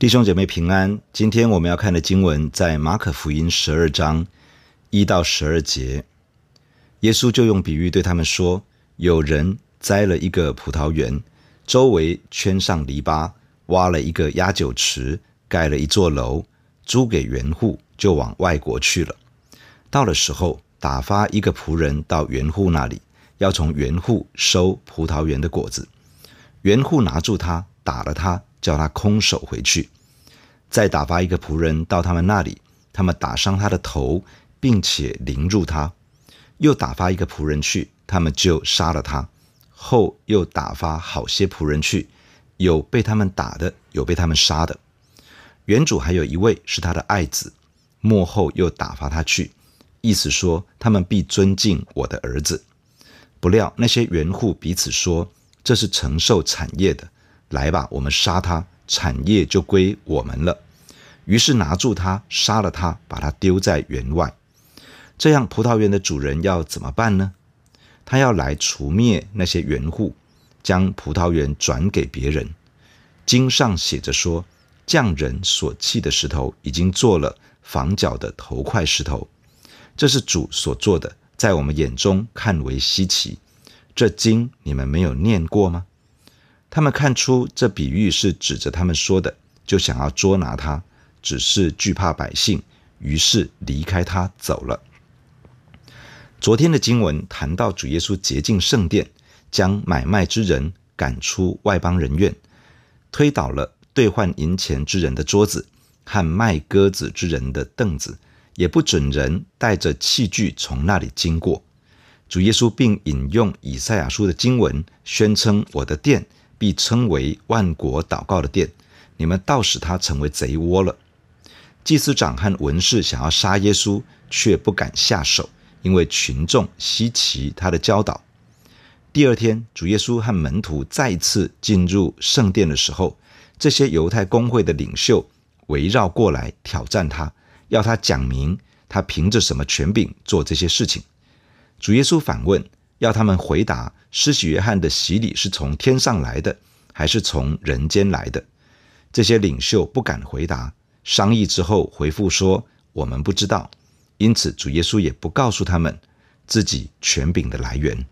弟兄姐妹平安，今天我们要看的经文在马可福音十二章一到十二节。耶稣就用比喻对他们说：“有人栽了一个葡萄园，周围圈上篱笆，挖了一个压酒池，盖了一座楼，租给园户，就往外国去了。到了时候，打发一个仆人到园户那里，要从园户收葡萄园的果子。园户拿住他，打了他。”叫他空手回去，再打发一个仆人到他们那里，他们打伤他的头，并且凌辱他；又打发一个仆人去，他们就杀了他。后又打发好些仆人去，有被他们打的，有被他们杀的。原主还有一位是他的爱子，末后又打发他去，意思说他们必尊敬我的儿子。不料那些原户彼此说：“这是承受产业的。”来吧，我们杀他，产业就归我们了。于是拿住他，杀了他，把他丢在园外。这样，葡萄园的主人要怎么办呢？他要来除灭那些园户，将葡萄园转给别人。经上写着说，匠人所弃的石头，已经做了房角的头块石头。这是主所做的，在我们眼中看为稀奇。这经你们没有念过吗？他们看出这比喻是指着他们说的，就想要捉拿他，只是惧怕百姓，于是离开他走了。昨天的经文谈到主耶稣洁净圣殿，将买卖之人赶出外邦人院，推倒了兑换银钱之人的桌子和卖鸽子之人的凳子，也不准人带着器具从那里经过。主耶稣并引用以赛亚书的经文，宣称：“我的殿。”必称为万国祷告的殿，你们倒使他成为贼窝了。祭司长和文士想要杀耶稣，却不敢下手，因为群众稀奇他的教导。第二天，主耶稣和门徒再次进入圣殿的时候，这些犹太公会的领袖围绕过来挑战他，要他讲明他凭着什么权柄做这些事情。主耶稣反问。要他们回答：施洗约翰的洗礼是从天上来的，还是从人间来的？这些领袖不敢回答。商议之后，回复说：“我们不知道。”因此，主耶稣也不告诉他们自己权柄的来源。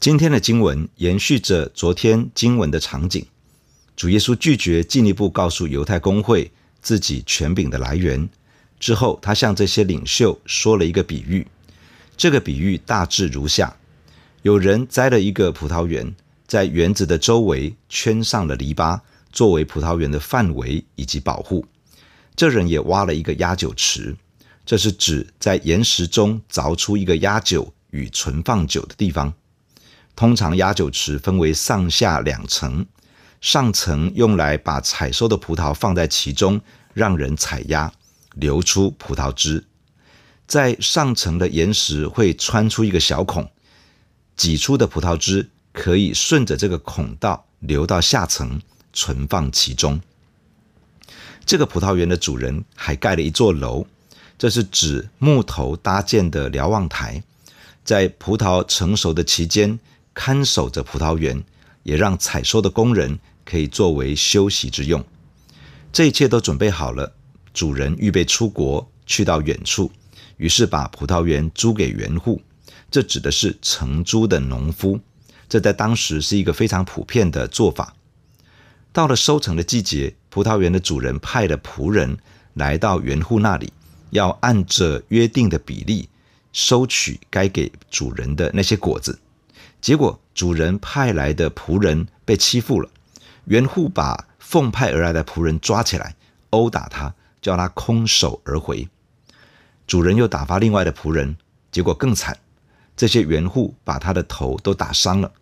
今天的经文延续着昨天经文的场景。主耶稣拒绝进一步告诉犹太公会自己权柄的来源。之后，他向这些领袖说了一个比喻。这个比喻大致如下：有人栽了一个葡萄园，在园子的周围圈上了篱笆，作为葡萄园的范围以及保护。这人也挖了一个压酒池，这是指在岩石中凿出一个压酒与存放酒的地方。通常压酒池分为上下两层，上层用来把采收的葡萄放在其中，让人采压，流出葡萄汁。在上层的岩石会穿出一个小孔，挤出的葡萄汁可以顺着这个孔道流到下层，存放其中。这个葡萄园的主人还盖了一座楼，这是指木头搭建的瞭望台，在葡萄成熟的期间看守着葡萄园，也让采收的工人可以作为休息之用。这一切都准备好了，主人预备出国，去到远处。于是把葡萄园租给园户，这指的是承租的农夫。这在当时是一个非常普遍的做法。到了收成的季节，葡萄园的主人派了仆人来到园户那里，要按着约定的比例收取该给主人的那些果子。结果主人派来的仆人被欺负了，园户把奉派而来的仆人抓起来，殴打他，叫他空手而回。主人又打发另外的仆人，结果更惨。这些园户把他的头都打伤了，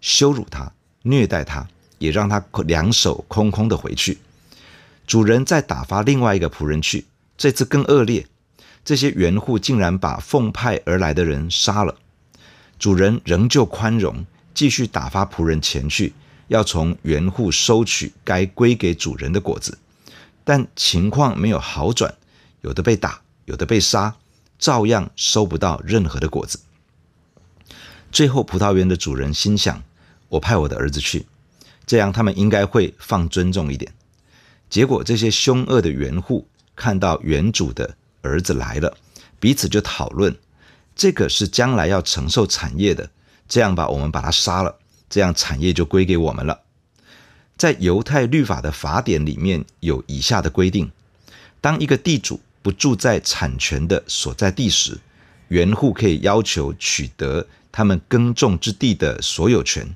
羞辱他，虐待他，也让他两手空空的回去。主人再打发另外一个仆人去，这次更恶劣。这些园户竟然把奉派而来的人杀了。主人仍旧宽容，继续打发仆人前去，要从园户收取该归给主人的果子。但情况没有好转，有的被打。有的被杀，照样收不到任何的果子。最后，葡萄园的主人心想：“我派我的儿子去，这样他们应该会放尊重一点。”结果这些凶恶的园户看到园主的儿子来了，彼此就讨论：这个是将来要承受产业的，这样吧，我们把他杀了，这样产业就归给我们了。在犹太律法的法典里面有以下的规定：当一个地主不住在产权的所在地时，原户可以要求取得他们耕种之地的所有权。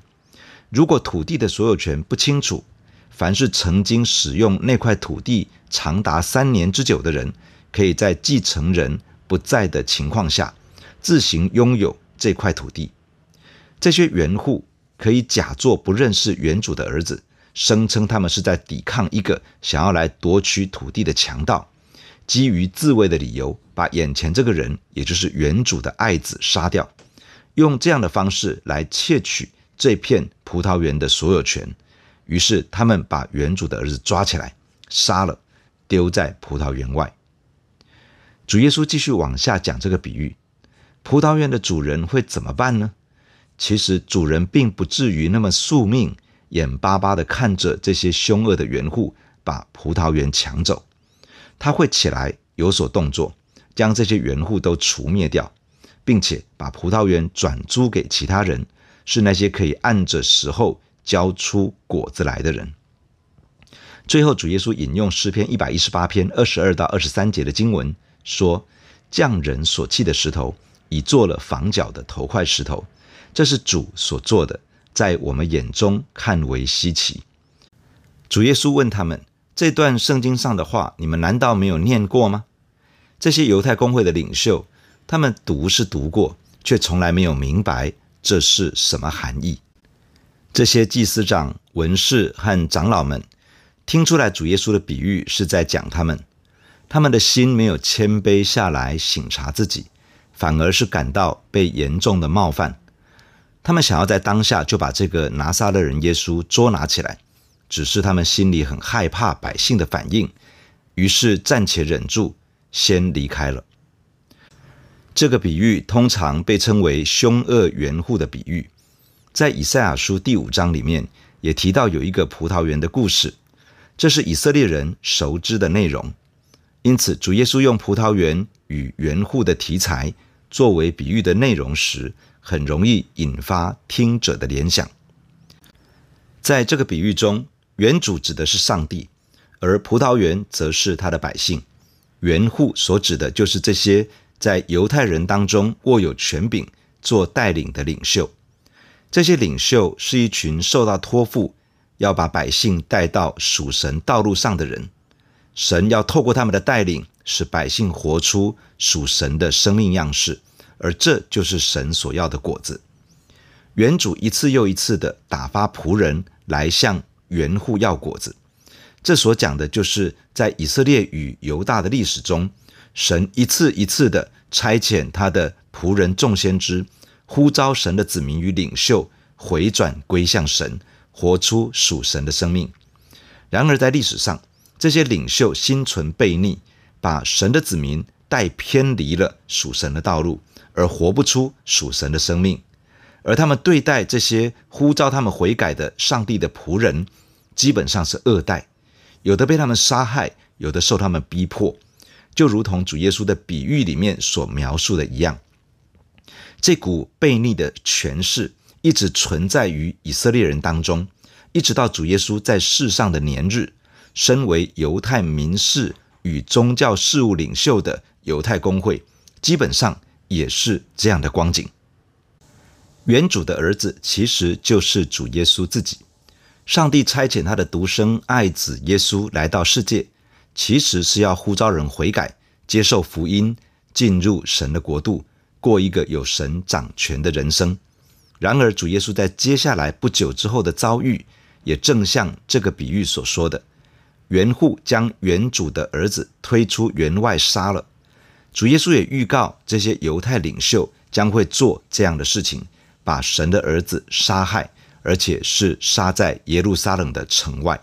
如果土地的所有权不清楚，凡是曾经使用那块土地长达三年之久的人，可以在继承人不在的情况下，自行拥有这块土地。这些原户可以假作不认识原主的儿子，声称他们是在抵抗一个想要来夺取土地的强盗。基于自卫的理由，把眼前这个人，也就是原主的爱子杀掉，用这样的方式来窃取这片葡萄园的所有权。于是他们把原主的儿子抓起来，杀了，丢在葡萄园外。主耶稣继续往下讲这个比喻：葡萄园的主人会怎么办呢？其实主人并不至于那么宿命，眼巴巴地看着这些凶恶的园户把葡萄园抢走。他会起来有所动作，将这些园户都除灭掉，并且把葡萄园转租给其他人，是那些可以按着时候交出果子来的人。最后，主耶稣引用诗篇一百一十八篇二十二到二十三节的经文说：“匠人所弃的石头，已做了房角的头块石头，这是主所做的，在我们眼中看为稀奇。”主耶稣问他们。这段圣经上的话，你们难道没有念过吗？这些犹太公会的领袖，他们读是读过，却从来没有明白这是什么含义。这些祭司长、文士和长老们听出来主耶稣的比喻是在讲他们，他们的心没有谦卑下来省察自己，反而是感到被严重的冒犯。他们想要在当下就把这个拿撒勒人耶稣捉拿起来。只是他们心里很害怕百姓的反应，于是暂且忍住，先离开了。这个比喻通常被称为凶恶园户的比喻，在以赛亚书第五章里面也提到有一个葡萄园的故事，这是以色列人熟知的内容。因此，主耶稣用葡萄园与园户的题材作为比喻的内容时，很容易引发听者的联想。在这个比喻中，原主指的是上帝，而葡萄园则是他的百姓。园户所指的就是这些在犹太人当中握有权柄、做带领的领袖。这些领袖是一群受到托付，要把百姓带到属神道路上的人。神要透过他们的带领，使百姓活出属神的生命样式，而这就是神所要的果子。原主一次又一次地打发仆人来向园户要果子，这所讲的就是在以色列与犹大的历史中，神一次一次的差遣他的仆人众先知，呼召神的子民与领袖回转归向神，活出属神的生命。然而在历史上，这些领袖心存悖逆，把神的子民带偏离了属神的道路，而活不出属神的生命。而他们对待这些呼召他们悔改的上帝的仆人，基本上是恶待，有的被他们杀害，有的受他们逼迫，就如同主耶稣的比喻里面所描述的一样。这股悖逆的权势一直存在于以色列人当中，一直到主耶稣在世上的年日，身为犹太民事与宗教事务领袖的犹太公会，基本上也是这样的光景。原主的儿子其实就是主耶稣自己。上帝差遣他的独生爱子耶稣来到世界，其实是要呼召人悔改，接受福音，进入神的国度，过一个有神掌权的人生。然而，主耶稣在接下来不久之后的遭遇，也正像这个比喻所说的：原户将原主的儿子推出园外杀了。主耶稣也预告这些犹太领袖将会做这样的事情。把神的儿子杀害，而且是杀在耶路撒冷的城外。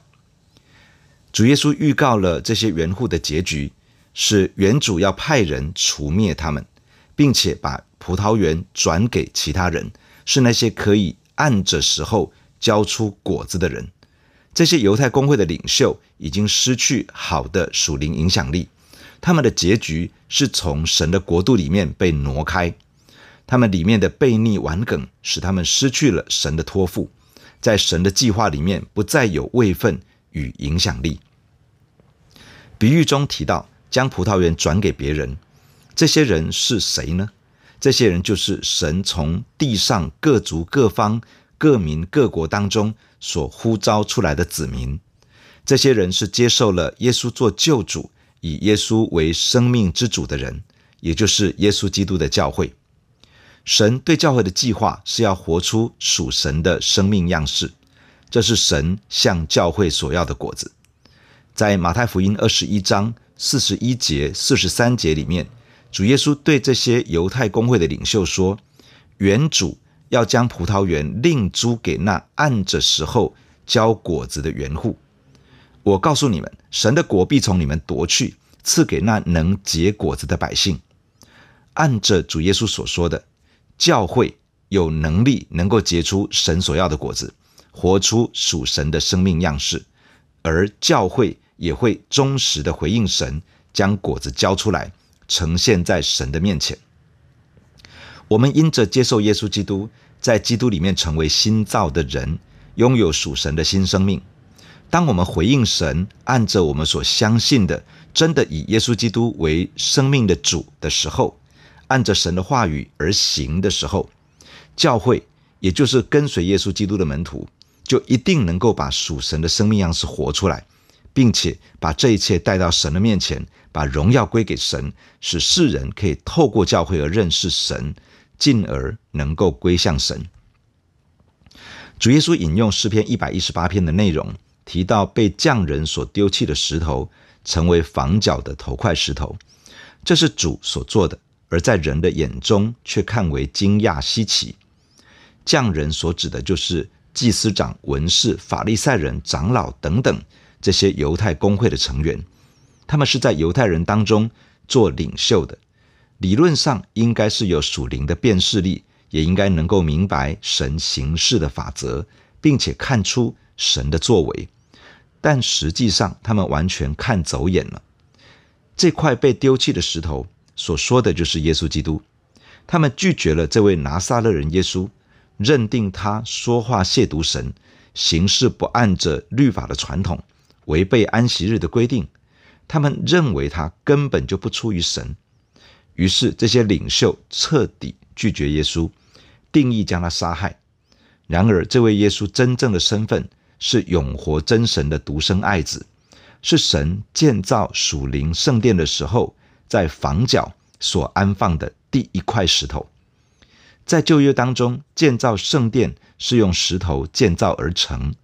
主耶稣预告了这些园户的结局，是园主要派人除灭他们，并且把葡萄园转给其他人，是那些可以按着时候交出果子的人。这些犹太公会的领袖已经失去好的属灵影响力，他们的结局是从神的国度里面被挪开，他们里面的悖逆顽梗使他们失去了神的托付，在神的计划里面不再有位分与影响力。比喻中提到将葡萄园转给别人，这些人是谁呢？这些人就是神从地上各族各方。各民各国当中所呼召出来的子民，这些人是接受了耶稣做救主，以耶稣为生命之主的人，也就是耶稣基督的教会。神对教会的计划是要活出属神的生命样式，这是神向教会所要的果子。在马太福音二十一章四十一节、四十三节里面，主耶稣对这些犹太公会的领袖说：“原主。”要将葡萄园另租给那按着时候交果子的园户。我告诉你们，神的果必从你们夺去，赐给那能结果子的百姓。按着主耶稣所说的，教会有能力能够结出神所要的果子，活出属神的生命样式，而教会也会忠实的回应神，将果子交出来，呈现在神的面前。我们因着接受耶稣基督，在基督里面成为新造的人，拥有属神的新生命。当我们回应神，按着我们所相信的，真的以耶稣基督为生命的主的时候，按着神的话语而行的时候，教会也就是跟随耶稣基督的门徒，就一定能够把属神的生命样式活出来，并且把这一切带到神的面前，把荣耀归给神，使世人可以透过教会而认识神。进而能够归向神。主耶稣引用诗篇一百一十八篇的内容，提到被匠人所丢弃的石头，成为房角的头块石头，这是主所做的，而在人的眼中却看为惊讶稀奇。匠人所指的就是祭司长、文士、法利赛人、长老等等这些犹太公会的成员，他们是在犹太人当中做领袖的。理论上应该是有属灵的辨识力，也应该能够明白神行事的法则，并且看出神的作为。但实际上，他们完全看走眼了。这块被丢弃的石头所说的就是耶稣基督。他们拒绝了这位拿撒勒人耶稣，认定他说话亵渎神，行事不按着律法的传统，违背安息日的规定。他们认为他根本就不出于神。于是，这些领袖彻底拒绝耶稣，定意将他杀害。然而，这位耶稣真正的身份是永活真神的独生爱子，是神建造属灵圣殿的时候，在房角所安放的第一块石头。在旧约当中，建造圣殿是用石头建造而成。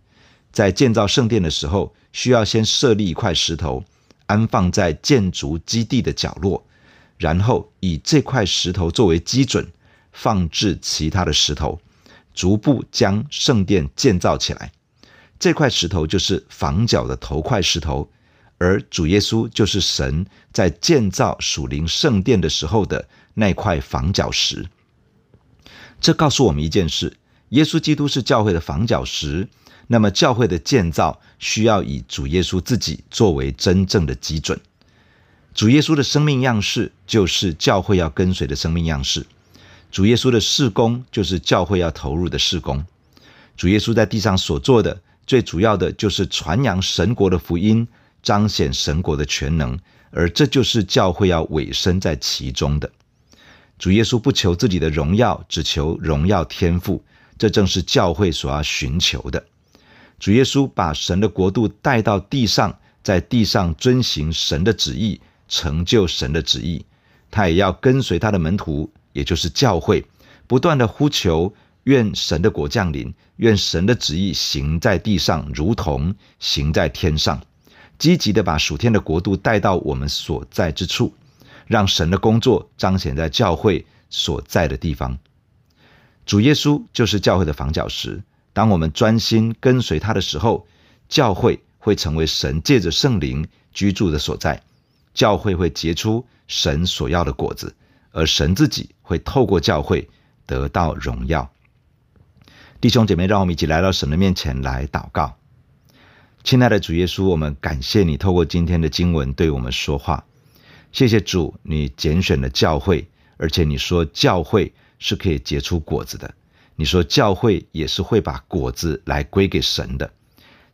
在建造圣殿的时候，需要先设立一块石头，安放在建筑基地的角落。然后以这块石头作为基准，放置其他的石头，逐步将圣殿建造起来。这块石头就是房角的头块石头，而主耶稣就是神在建造属灵圣殿的时候的那块房角石。这告诉我们一件事：耶稣基督是教会的房角石，那么教会的建造需要以主耶稣自己作为真正的基准。主耶稣的生命样式就是教会要跟随的生命样式，主耶稣的事工就是教会要投入的事工。主耶稣在地上所做的最主要的就是传扬神国的福音，彰显神国的全能，而这就是教会要委身在其中的。主耶稣不求自己的荣耀，只求荣耀天赋，这正是教会所要寻求的。主耶稣把神的国度带到地上，在地上遵行神的旨意。成就神的旨意，他也要跟随他的门徒，也就是教会，不断的呼求，愿神的国降临，愿神的旨意行在地上，如同行在天上。积极的把属天的国度带到我们所在之处，让神的工作彰显在教会所在的地方。主耶稣就是教会的房角石，当我们专心跟随他的时候，教会会成为神借着圣灵居住的所在。教会会结出神所要的果子，而神自己会透过教会得到荣耀。弟兄姐妹，让我们一起来到神的面前来祷告。亲爱的主耶稣，我们感谢你透过今天的经文对我们说话。谢谢主，你拣选了教会，而且你说教会是可以结出果子的。你说教会也是会把果子来归给神的。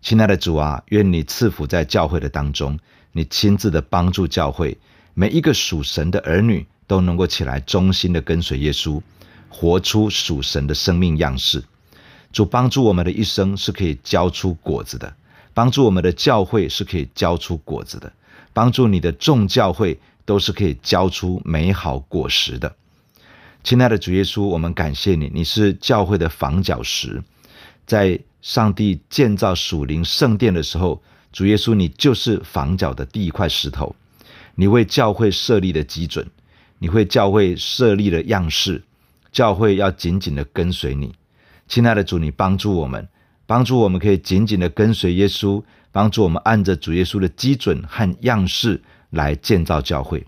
亲爱的主啊，愿你赐福在教会的当中，你亲自的帮助教会，每一个属神的儿女都能够起来忠心的跟随耶稣，活出属神的生命样式。主帮助我们的一生是可以交出果子的。帮助我们的教会是可以交出果子的，帮助你的众教会都是可以交出美好果实的。亲爱的主耶稣，我们感谢你，你是教会的房角石，在上帝建造属灵圣殿的时候，主耶稣你就是房角的第一块石头，你为教会设立的基准，你为教会设立的样式，教会要紧紧的跟随你。亲爱的主，你帮助我们。帮助我们可以紧紧的跟随耶稣，帮助我们按着主耶稣的基准和样式来建造教会。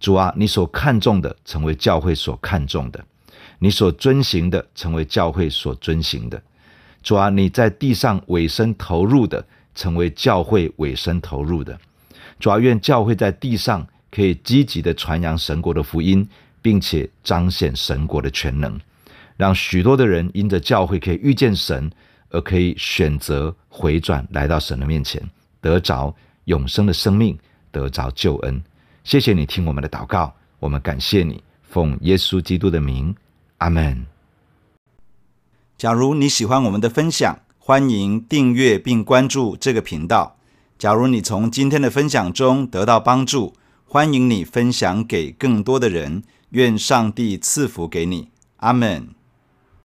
主啊，你所看重的成为教会所看重的，你所遵行的成为教会所遵行的。主啊，你在地上委身投入的成为教会委身投入的。主啊，愿教会在地上可以积极的传扬神国的福音，并且彰显神国的全能，让许多的人因着教会可以遇见神。而可以选择回转，来到神的面前，得着永生的生命，得着救恩。谢谢你听我们的祷告，我们感谢你，奉耶稣基督的名，阿门。假如你喜欢我们的分享，欢迎订阅并关注这个频道。假如你从今天的分享中得到帮助，欢迎你分享给更多的人。愿上帝赐福给你，阿门。